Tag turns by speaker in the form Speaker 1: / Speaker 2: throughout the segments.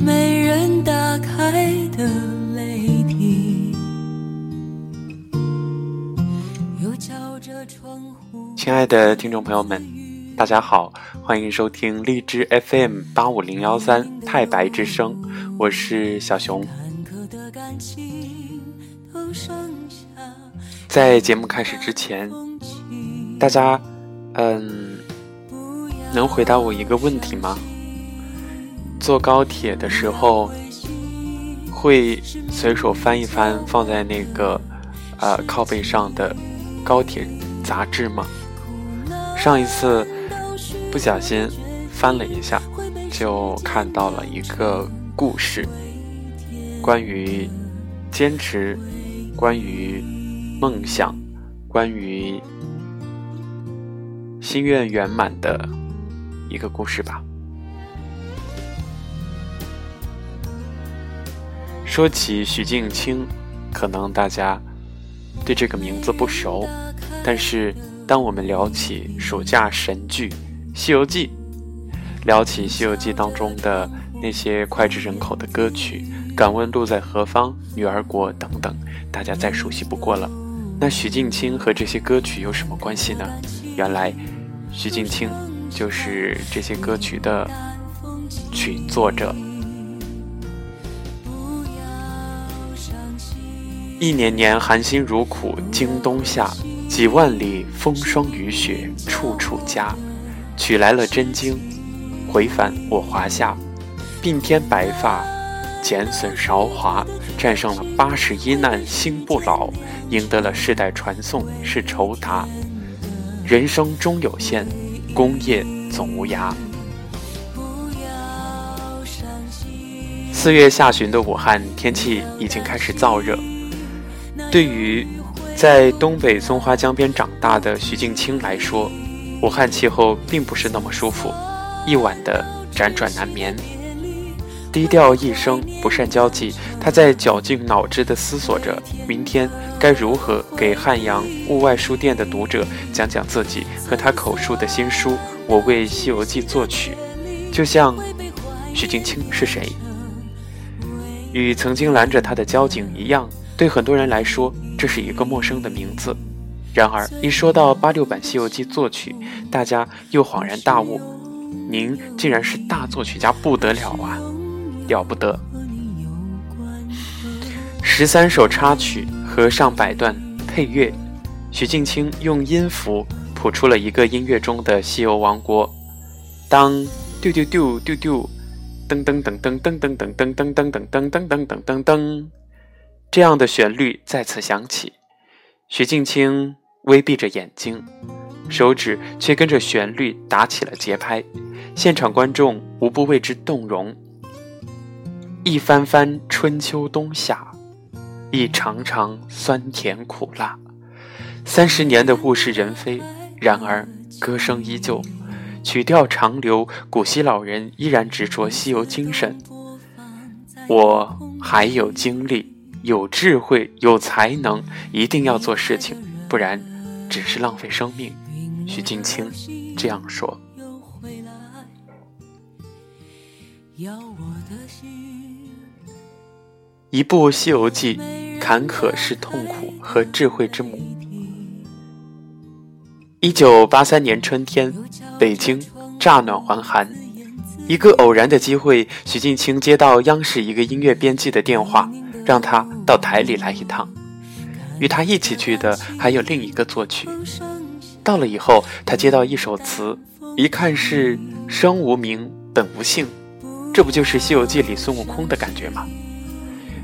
Speaker 1: 没人打开的泪滴，又敲着窗户。
Speaker 2: 亲爱的听众朋友们，大家好，欢迎收听荔枝 FM 八五零幺三太白之声，我是小熊。在节目开始之前，大家嗯能回答我一个问题吗？坐高铁的时候会随手翻一翻放在那个呃靠背上的高铁杂志吗？上一次不小心翻了一下，就看到了一个故事，关于坚持，关于梦想，关于心愿圆满的一个故事吧。说起许镜清，可能大家对这个名字不熟，但是当我们聊起暑假神剧《西游记》，聊起《西游记》当中的那些脍炙人口的歌曲，《敢问路在何方》《女儿国》等等，大家再熟悉不过了。那许镜清和这些歌曲有什么关系呢？原来，许镜清就是这些歌曲的曲作者。一年年寒心如苦经冬夏，几万里风霜雨雪处处家。取来了真经，回返我华夏，鬓添白发，减损韶华，战胜了八十一难心不老，赢得了世代传颂是酬答。人生终有限，功业总无涯。四月下旬的武汉，天气已经开始燥热。对于在东北松花江边长大的徐静清来说，武汉气候并不是那么舒服，一晚的辗转难眠。低调一生，不善交际，他在绞尽脑汁地思索着明天该如何给汉阳物外书店的读者讲讲自己和他口述的新书《我为西游记作曲》。就像徐静清是谁？与曾经拦着他的交警一样。对很多人来说，这是一个陌生的名字。然而，一说到八六版《西游记》作曲，大家又恍然大悟：您竟然是大作曲家，不得了啊，了不得！十三首插曲和上百段配乐，许镜清用音符谱出了一个音乐中的西游王国。当丢丢丢丢丢，噔噔噔噔噔噔噔噔噔噔噔噔噔噔噔噔。这样的旋律再次响起，徐静清微闭着眼睛，手指却跟着旋律打起了节拍。现场观众无不为之动容。一番番春秋冬夏，一尝尝酸甜苦辣，三十年的物是人非，然而歌声依旧，曲调长流，古稀老人依然执着西游精神。我还有精力。有智慧、有才能，一定要做事情，不然只是浪费生命。徐静清这样说。一部《西游记》，坎坷是痛苦和智慧之母。一九八三年春天，北京乍暖还寒，一个偶然的机会，徐静清接到央视一个音乐编辑的电话。让他到台里来一趟，与他一起去的还有另一个作曲。到了以后，他接到一首词，一看是“生无名，本无姓”，这不就是《西游记》里孙悟空的感觉吗？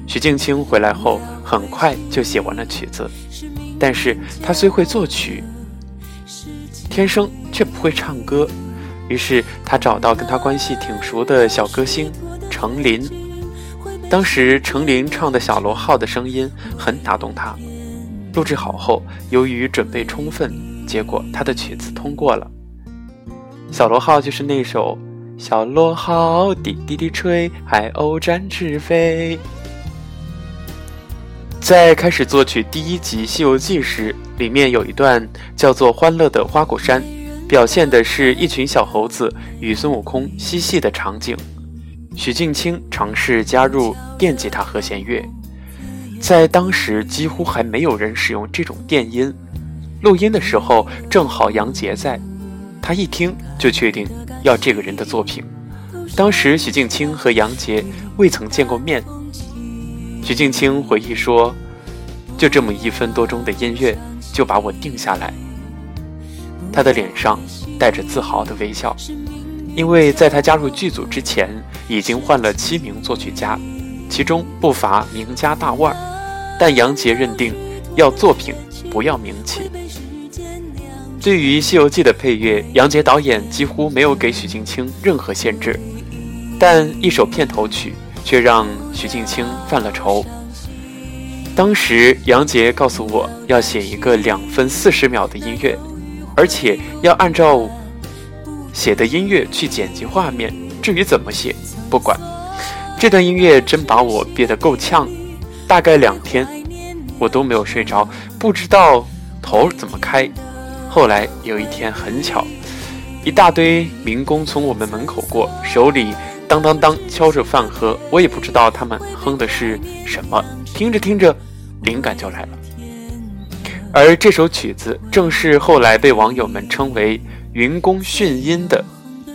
Speaker 2: 徐静清回来后，很快就写完了曲子，但是他虽会作曲，天生却不会唱歌。于是他找到跟他关系挺熟的小歌星程琳。当时程琳唱的小螺号的声音很打动他，录制好后，由于准备充分，结果他的曲子通过了。小螺号就是那首《小螺号滴滴滴吹，海鸥展翅飞。在开始作曲第一集《西游记》时，里面有一段叫做《欢乐的花果山》，表现的是一群小猴子与孙悟空嬉戏的场景。许镜清尝试加入电吉他和弦乐，在当时几乎还没有人使用这种电音。录音的时候正好杨杰在，他一听就确定要这个人的作品。当时许镜清和杨杰未曾见过面。许镜清回忆说：“就这么一分多钟的音乐，就把我定下来。”他的脸上带着自豪的微笑。因为在他加入剧组之前，已经换了七名作曲家，其中不乏名家大腕儿，但杨杰认定要作品，不要名气。对于《西游记》的配乐，杨杰导演几乎没有给许镜清任何限制，但一首片头曲却让许镜清犯了愁。当时杨杰告诉我要写一个两分四十秒的音乐，而且要按照。写的音乐去剪辑画面，至于怎么写，不管。这段音乐真把我憋得够呛，大概两天，我都没有睡着，不知道头怎么开。后来有一天很巧，一大堆民工从我们门口过，手里当当当敲着饭盒，我也不知道他们哼的是什么。听着听着，灵感就来了。而这首曲子正是后来被网友们称为。云宫迅音的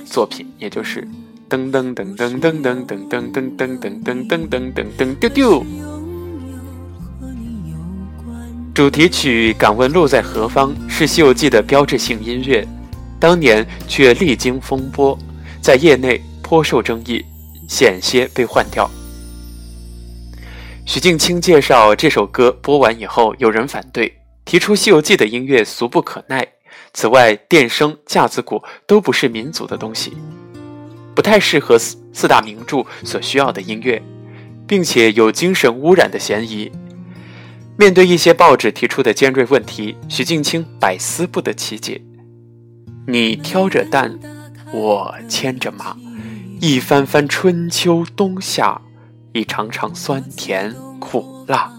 Speaker 2: 作品，也就是噔噔噔噔噔噔噔噔噔噔噔噔噔噔噔丢丢。主题曲《敢问路在何方》是《西游记》的标志性音乐，当年却历经风波，在业内颇受争议，险些被换掉。许镜清介绍这首歌播完以后，有人反对，提出《西游记》的音乐俗不可耐。此外，电声、架子鼓都不是民族的东西，不太适合四四大名著所需要的音乐，并且有精神污染的嫌疑。面对一些报纸提出的尖锐问题，徐静清百思不得其解。你挑着担，我牵着马，一番番春秋冬夏，一场场酸甜苦辣。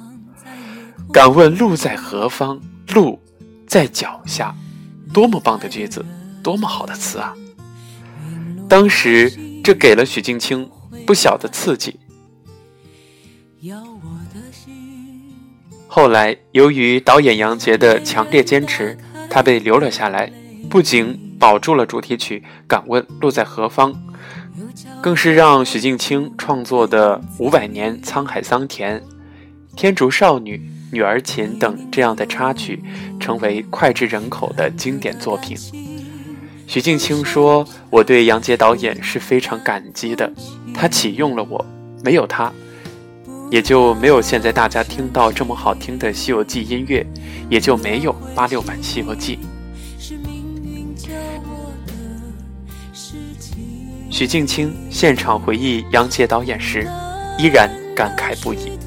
Speaker 2: 敢问路在何方？路在脚下。多么棒的句子，多么好的词啊！当时这给了许镜清不小的刺激。后来由于导演杨洁的强烈坚持，他被留了下来，不仅保住了主题曲《敢问路在何方》，更是让许镜清创作的《五百年沧海桑田》《天竺少女》。女儿情等这样的插曲，成为脍炙人口的经典作品。许镜清说：“我对杨洁导演是非常感激的，他启用了我，没有他，也就没有现在大家听到这么好听的《西游记》音乐，也就没有八六版《西游记》。”许镜清现场回忆杨洁导演时，依然感慨不已。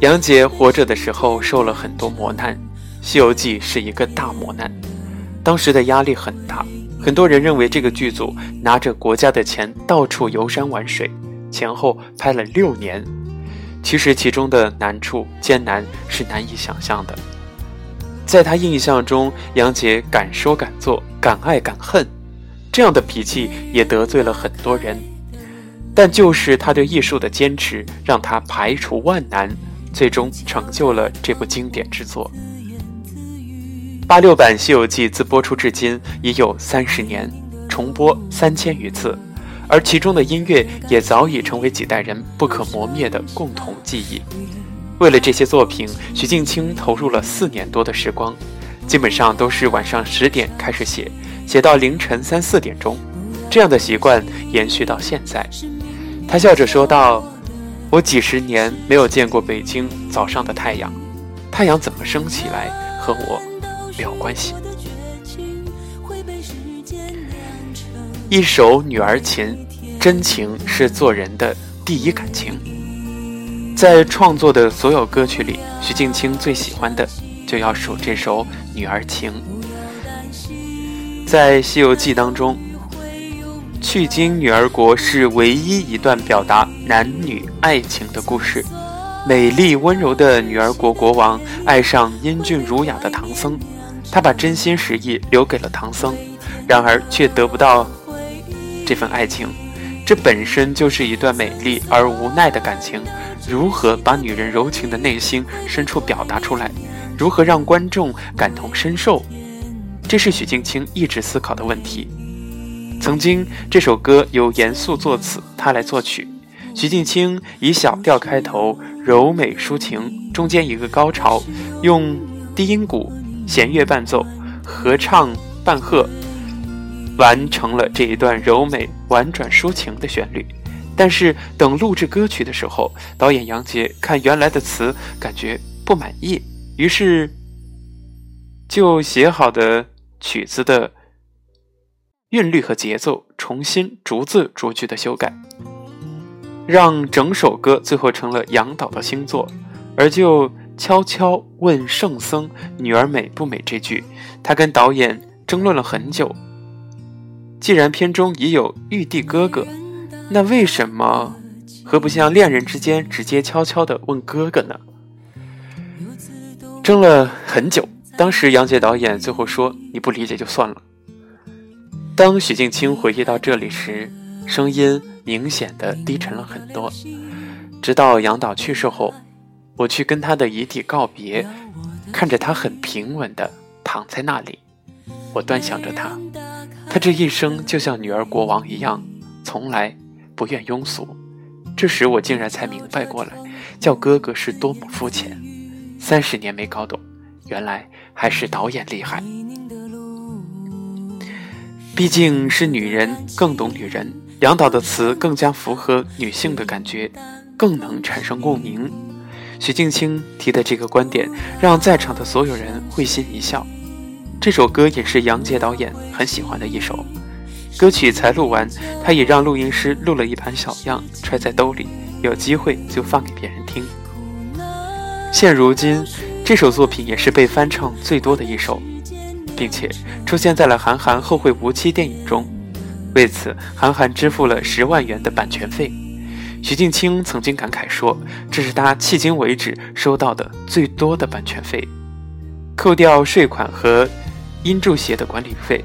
Speaker 2: 杨洁活着的时候受了很多磨难，《西游记》是一个大磨难，当时的压力很大，很多人认为这个剧组拿着国家的钱到处游山玩水，前后拍了六年，其实其中的难处艰难是难以想象的。在他印象中，杨洁敢说敢做，敢爱敢恨，这样的脾气也得罪了很多人，但就是他对艺术的坚持，让他排除万难。最终成就了这部经典之作。八六版《西游记》自播出至今已有三十年，重播三千余次，而其中的音乐也早已成为几代人不可磨灭的共同记忆。为了这些作品，许静清投入了四年多的时光，基本上都是晚上十点开始写，写到凌晨三四点钟，这样的习惯延续到现在。他笑着说道。我几十年没有见过北京早上的太阳，太阳怎么升起来和我没有关系。一首《女儿情》，真情是做人的第一感情。在创作的所有歌曲里，徐静清最喜欢的就要数这首《女儿情》。在《西游记》当中，去经女儿国是唯一一段表达男女爱情的故事。美丽温柔的女儿国国王爱上英俊儒雅的唐僧，他把真心实意留给了唐僧，然而却得不到这份爱情。这本身就是一段美丽而无奈的感情。如何把女人柔情的内心深处表达出来？如何让观众感同身受？这是许镜清一直思考的问题。曾经，这首歌由严肃作词，他来作曲。许镜清以小调开头，柔美抒情，中间一个高潮，用低音鼓、弦乐伴奏，合唱伴和，完成了这一段柔美婉转抒情的旋律。但是，等录制歌曲的时候，导演杨杰看原来的词，感觉不满意，于是就写好的曲子的。韵律和节奏重新逐字逐句的修改，让整首歌最后成了杨导的新作。而就悄悄问圣僧：“女儿美不美？”这句，他跟导演争论了很久。既然片中已有玉帝哥哥，那为什么何不像恋人之间直接悄悄的问哥哥呢？争了很久，当时杨洁导演最后说：“你不理解就算了。”当许镜清回忆到这里时，声音明显的低沉了很多。直到杨导去世后，我去跟他的遗体告别，看着他很平稳的躺在那里，我端详着他。他这一生就像女儿国王一样，从来不愿庸俗。这时我竟然才明白过来，叫哥哥是多么肤浅。三十年没搞懂，原来还是导演厉害。毕竟是女人，更懂女人。杨导的词更加符合女性的感觉，更能产生共鸣。许镜清提的这个观点，让在场的所有人会心一笑。这首歌也是杨洁导演很喜欢的一首。歌曲才录完，他也让录音师录了一盘小样，揣在兜里，有机会就放给别人听。现如今，这首作品也是被翻唱最多的一首。并且出现在了韩寒后会无期电影中，为此韩寒支付了十万元的版权费。徐静清曾经感慨说：“这是他迄今为止收到的最多的版权费，扣掉税款和音著协的管理费，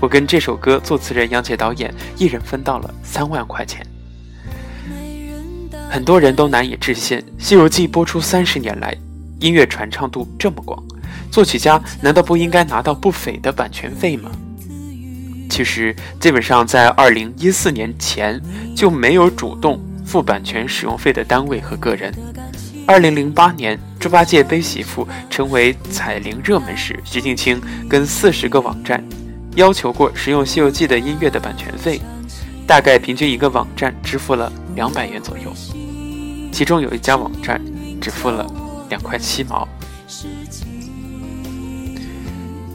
Speaker 2: 我跟这首歌作词人杨洁导演一人分到了三万块钱。”很多人都难以置信，《西游记》播出三十年来，音乐传唱度这么广。作曲家难道不应该拿到不菲的版权费吗？其实，基本上在二零一四年前就没有主动付版权使用费的单位和个人。二零零八年，猪八戒背媳妇成为彩铃热门时，徐静清跟四十个网站要求过使用《西游记》的音乐的版权费，大概平均一个网站支付了两百元左右，其中有一家网站只付了两块七毛。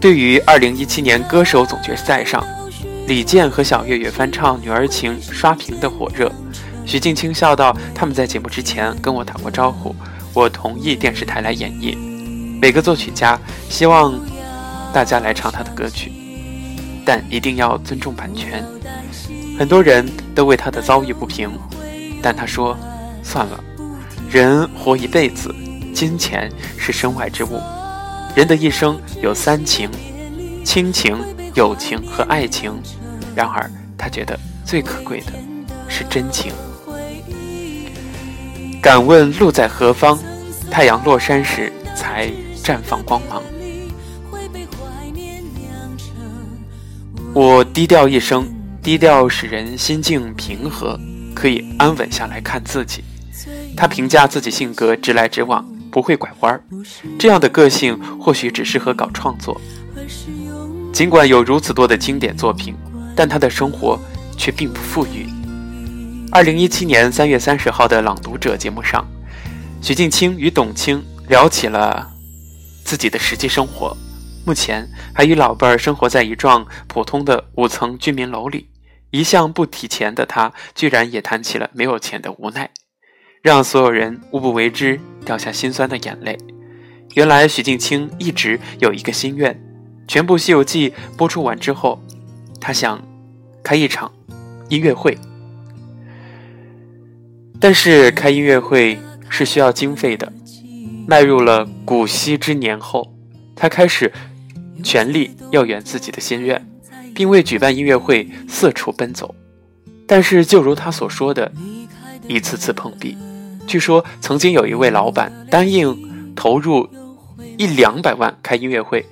Speaker 2: 对于二零一七年歌手总决赛上，李健和小岳岳翻唱《女儿情》刷屏的火热，徐静清笑道：“他们在节目之前跟我打过招呼，我同意电视台来演绎。每个作曲家希望大家来唱他的歌曲，但一定要尊重版权。很多人都为他的遭遇不平，但他说：算了，人活一辈子，金钱是身外之物。”人的一生有三情：亲情、友情和爱情。然而，他觉得最可贵的是真情。敢问路在何方？太阳落山时才绽放光芒。我低调一生，低调使人心境平和，可以安稳下来看自己。他评价自己性格直来直往。不会拐弯儿，这样的个性或许只适合搞创作。尽管有如此多的经典作品，但他的生活却并不富裕。二零一七年三月三十号的《朗读者》节目上，许镜清与董卿聊起了自己的实际生活。目前还与老伴儿生活在一幢普通的五层居民楼里，一向不提钱的他，居然也谈起了没有钱的无奈。让所有人无不为之掉下心酸的眼泪。原来许镜清一直有一个心愿：全部《西游记》播出完之后，他想开一场音乐会。但是开音乐会是需要经费的。迈入了古稀之年后，他开始全力要圆自己的心愿，并为举办音乐会四处奔走。但是，就如他所说的，一次次碰壁。据说曾经有一位老板答应投入一两百万开音乐会，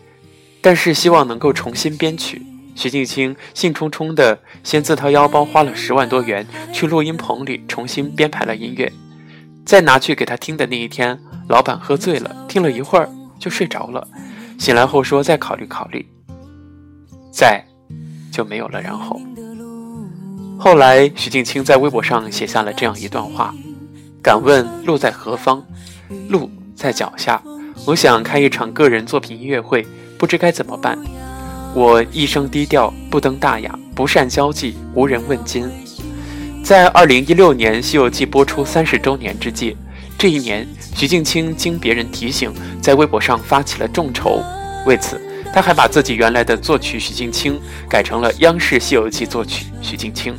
Speaker 2: 但是希望能够重新编曲。徐静清兴冲冲的先自掏腰包花了十万多元去录音棚里重新编排了音乐，再拿去给他听的那一天，老板喝醉了，听了一会儿就睡着了。醒来后说再考虑考虑，再就没有了然后。后来，徐静清在微博上写下了这样一段话：“敢问路在何方？路在脚下。我想开一场个人作品音乐会，不知该怎么办。我一生低调，不登大雅，不善交际，无人问津。”在二零一六年《西游记》播出三十周年之际，这一年，徐静清经别人提醒，在微博上发起了众筹。为此，他还把自己原来的作曲徐静清改成了央视《西游记》作曲徐静清。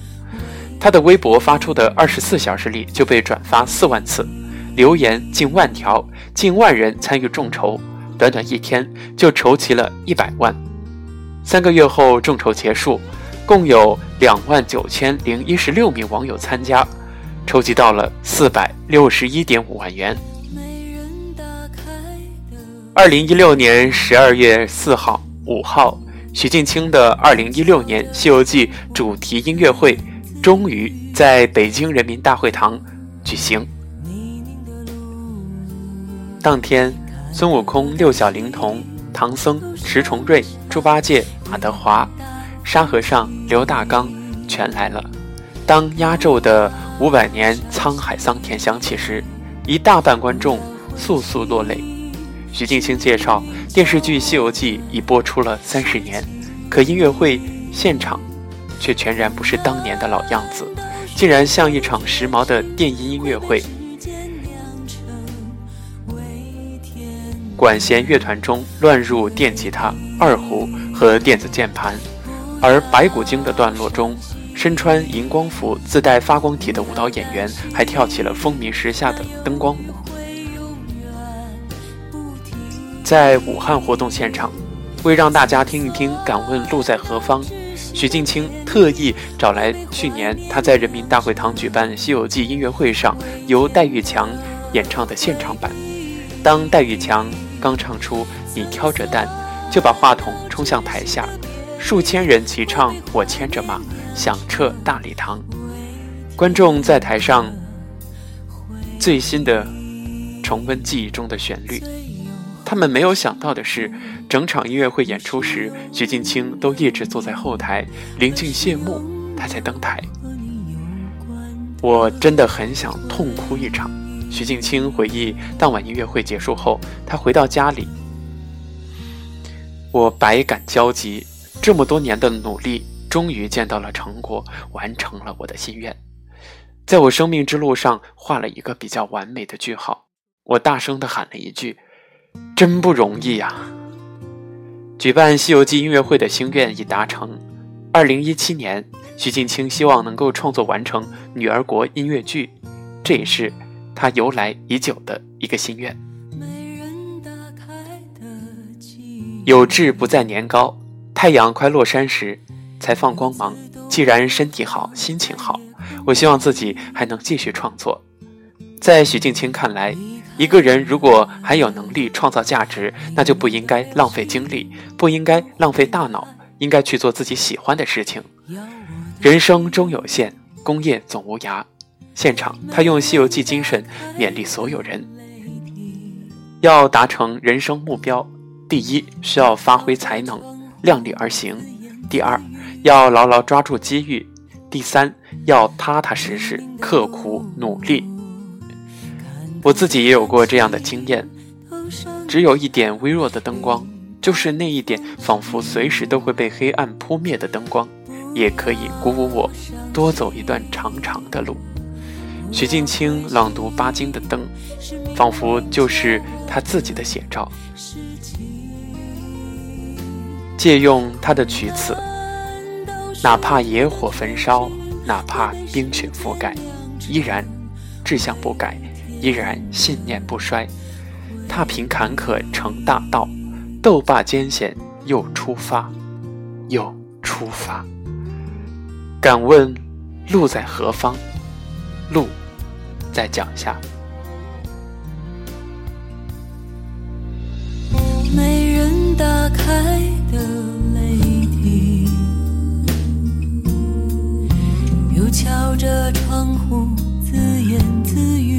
Speaker 2: 他的微博发出的二十四小时里就被转发四万次，留言近万条，近万人参与众筹。短短一天就筹齐了一百万。三个月后，众筹结束，共有两万九千零一十六名网友参加，筹集到了四百六十一点五万元。二零一六年十二月四号、五号，徐静清的二零一六年《西游记》主题音乐会终于在北京人民大会堂举行。当天，孙悟空、六小龄童、唐僧、石重瑞、猪八戒、马德华、沙和尚、刘大刚全来了。当压轴的五百年沧海桑田响起时，一大半观众簌簌落泪。徐静清介绍，电视剧《西游记》已播出了三十年，可音乐会现场却全然不是当年的老样子，竟然像一场时髦的电音音乐会。管弦乐团中乱入电吉他、二胡和电子键盘，而白骨精的段落中，身穿荧光服、自带发光体的舞蹈演员还跳起了风靡时下的灯光舞。在武汉活动现场，为让大家听一听《敢问路在何方》，许镜清特意找来去年他在人民大会堂举办《西游记》音乐会上由戴玉强演唱的现场版。当戴玉强刚唱出“你挑着担”，就把话筒冲向台下，数千人齐唱“我牵着马”，响彻大礼堂。观众在台上最新的重温记忆中的旋律。他们没有想到的是，整场音乐会演出时，徐静清都一直坐在后台，临近谢幕，他才登台。我真的很想痛哭一场。徐静清回忆，当晚音乐会结束后，他回到家里，我百感交集，这么多年的努力，终于见到了成果，完成了我的心愿，在我生命之路上画了一个比较完美的句号。我大声地喊了一句。真不容易呀！举办《西游记》音乐会的心愿已达成。二零一七年，徐静清希望能够创作完成《女儿国》音乐剧，这也是他由来已久的一个心愿。有志不在年高，太阳快落山时才放光芒。既然身体好，心情好，我希望自己还能继续创作。在许静清看来。一个人如果还有能力创造价值，那就不应该浪费精力，不应该浪费大脑，应该去做自己喜欢的事情。人生终有限，功业总无涯。现场，他用《西游记》精神勉励所有人：要达成人生目标，第一需要发挥才能，量力而行；第二要牢牢抓住机遇；第三要踏踏实实、刻苦努力。我自己也有过这样的经验，只有一点微弱的灯光，就是那一点仿佛随时都会被黑暗扑灭的灯光，也可以鼓舞我多走一段长长的路。徐静清朗读巴金的《灯》，仿佛就是他自己的写照。借用他的曲词，哪怕野火焚烧，哪怕冰雪覆盖，依然志向不改，依然信念不衰。踏平坎坷成大道，斗罢艰险又出发，又出发。敢问路在何方？路在脚下。
Speaker 1: 没人打开的泪滴，又敲着窗户自言自语。